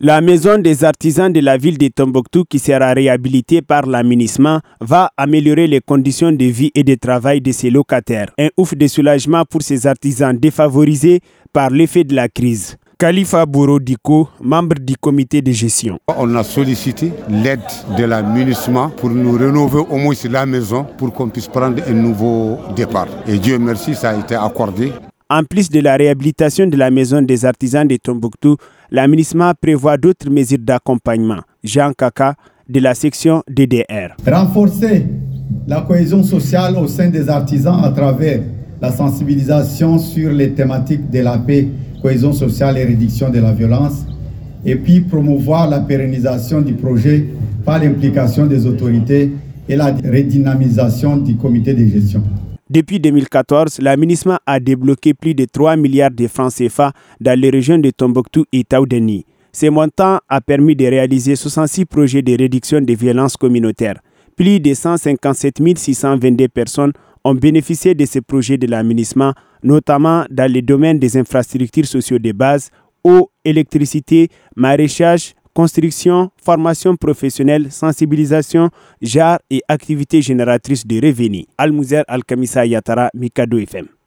La maison des artisans de la ville de Tombouctou qui sera réhabilitée par l'aménissement va améliorer les conditions de vie et de travail de ses locataires. Un ouf de soulagement pour ces artisans défavorisés par l'effet de la crise. Khalifa Bourodiko, membre du comité de gestion. On a sollicité l'aide de l'aménissement pour nous rénover au moins la maison pour qu'on puisse prendre un nouveau départ. Et Dieu merci, ça a été accordé. En plus de la réhabilitation de la maison des artisans de Tombouctou, l'aménissement prévoit d'autres mesures d'accompagnement. Jean Kaka, de la section DDR. Renforcer la cohésion sociale au sein des artisans à travers la sensibilisation sur les thématiques de la paix, cohésion sociale et réduction de la violence, et puis promouvoir la pérennisation du projet par l'implication des autorités et la redynamisation du comité de gestion. Depuis 2014, l'aménagement a débloqué plus de 3 milliards de francs CFA dans les régions de Tombouctou et Taoudeni. Ce montant a permis de réaliser 66 projets de réduction des violences communautaires. Plus de 157 622 personnes ont bénéficié de ces projets de l'aménagement, notamment dans les domaines des infrastructures sociaux de base, eau, électricité, maraîchage, construction, formation professionnelle, sensibilisation, genre et activités génératrices de revenus. Al-Mouzer Al-Kamisa Yatara, Mikado FM.